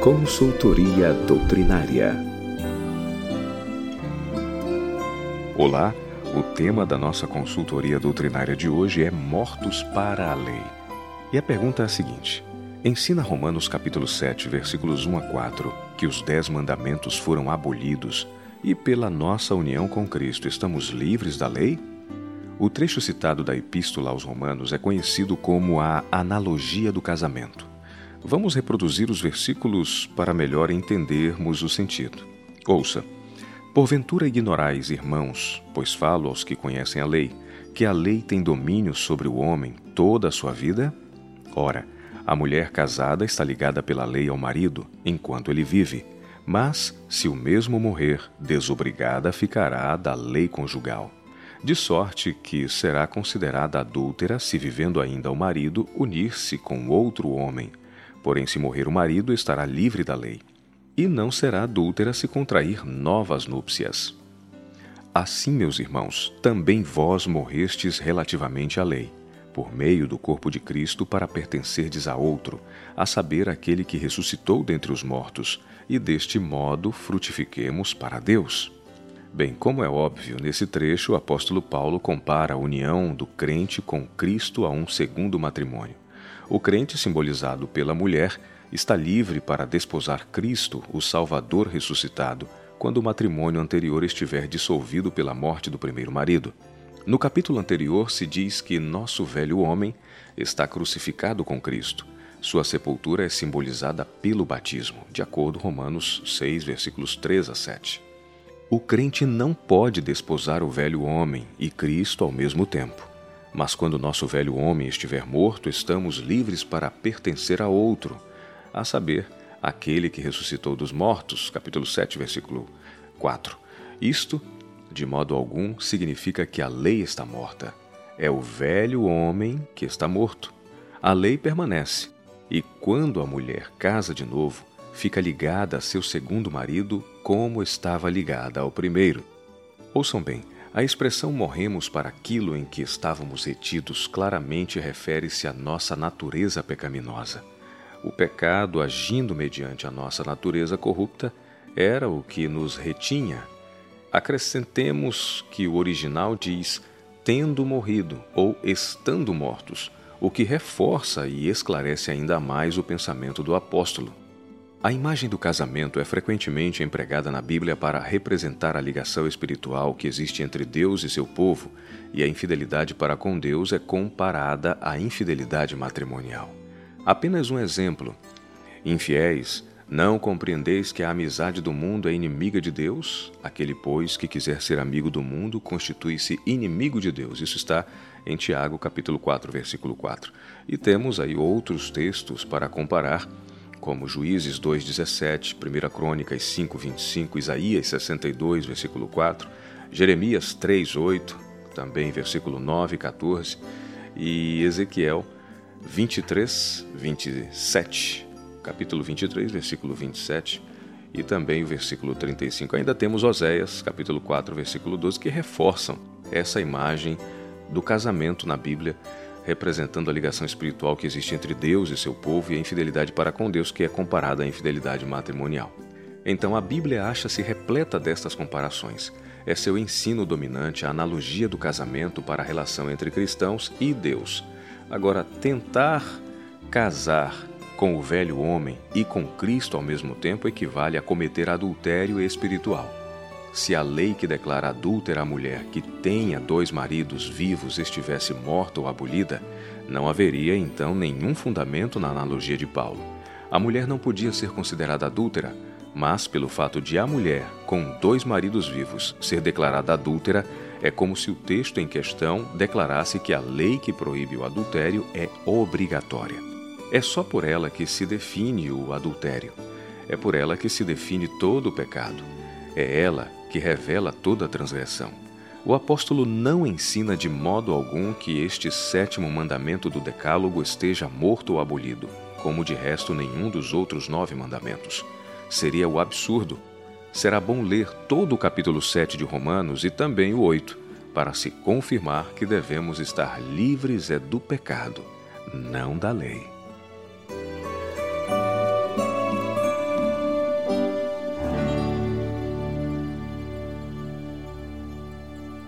Consultoria Doutrinária. Olá, o tema da nossa consultoria doutrinária de hoje é Mortos para a Lei. E a pergunta é a seguinte: Ensina Romanos capítulo 7, versículos 1 a 4, que os dez mandamentos foram abolidos e pela nossa união com Cristo estamos livres da lei? O trecho citado da Epístola aos Romanos é conhecido como a analogia do casamento. Vamos reproduzir os versículos para melhor entendermos o sentido. Ouça: Porventura ignorais, irmãos, pois falo aos que conhecem a lei, que a lei tem domínio sobre o homem toda a sua vida? Ora, a mulher casada está ligada pela lei ao marido enquanto ele vive, mas, se o mesmo morrer, desobrigada ficará da lei conjugal. De sorte que será considerada adúltera se, vivendo ainda o marido, unir-se com outro homem Porém, se morrer o marido, estará livre da lei, e não será adúltera se contrair novas núpcias. Assim, meus irmãos, também vós morrestes relativamente à lei, por meio do corpo de Cristo, para pertencerdes a outro, a saber, aquele que ressuscitou dentre os mortos, e deste modo frutifiquemos para Deus. Bem, como é óbvio, nesse trecho o apóstolo Paulo compara a união do crente com Cristo a um segundo matrimônio. O crente, simbolizado pela mulher, está livre para desposar Cristo, o Salvador ressuscitado, quando o matrimônio anterior estiver dissolvido pela morte do primeiro marido. No capítulo anterior se diz que nosso velho homem está crucificado com Cristo. Sua sepultura é simbolizada pelo batismo, de acordo com Romanos 6, versículos 3 a 7. O crente não pode desposar o velho homem e Cristo ao mesmo tempo. Mas quando nosso velho homem estiver morto, estamos livres para pertencer a outro, a saber, aquele que ressuscitou dos mortos, capítulo 7, versículo 4. Isto, de modo algum, significa que a lei está morta. É o velho homem que está morto. A lei permanece, e quando a mulher casa de novo, fica ligada a seu segundo marido como estava ligada ao primeiro. Ouçam bem, a expressão morremos para aquilo em que estávamos retidos claramente refere-se à nossa natureza pecaminosa. O pecado, agindo mediante a nossa natureza corrupta, era o que nos retinha. Acrescentemos que o original diz tendo morrido ou estando mortos, o que reforça e esclarece ainda mais o pensamento do apóstolo. A imagem do casamento é frequentemente empregada na Bíblia para representar a ligação espiritual que existe entre Deus e seu povo, e a infidelidade para com Deus é comparada à infidelidade matrimonial. Apenas um exemplo. Infiéis, não compreendeis que a amizade do mundo é inimiga de Deus? Aquele, pois, que quiser ser amigo do mundo, constitui-se inimigo de Deus. Isso está em Tiago, capítulo 4, versículo 4. E temos aí outros textos para comparar como Juízes 2:17, 1 Crônicas 5:25, Isaías 62, versículo 4, Jeremias 3:8, também versículo 9 e 14, e Ezequiel 23, 27, capítulo 23, versículo 27, e também o versículo 35. Ainda temos Oséias, capítulo 4, versículo 12, que reforçam essa imagem do casamento na Bíblia representando a ligação espiritual que existe entre Deus e seu povo e a infidelidade para com Deus, que é comparada à infidelidade matrimonial. Então a Bíblia acha-se repleta destas comparações. É seu ensino dominante a analogia do casamento para a relação entre cristãos e Deus. Agora, tentar casar com o velho homem e com Cristo ao mesmo tempo equivale a cometer adultério espiritual. Se a lei que declara adúltera a mulher que tenha dois maridos vivos estivesse morta ou abolida, não haveria então nenhum fundamento na analogia de Paulo. A mulher não podia ser considerada adúltera, mas pelo fato de a mulher, com dois maridos vivos, ser declarada adúltera, é como se o texto em questão declarasse que a lei que proíbe o adultério é obrigatória. É só por ela que se define o adultério. É por ela que se define todo o pecado. É ela que revela toda a transgressão. O apóstolo não ensina de modo algum que este sétimo mandamento do Decálogo esteja morto ou abolido, como de resto nenhum dos outros nove mandamentos. Seria o absurdo. Será bom ler todo o capítulo 7 de Romanos e também o 8, para se confirmar que devemos estar livres é do pecado, não da lei.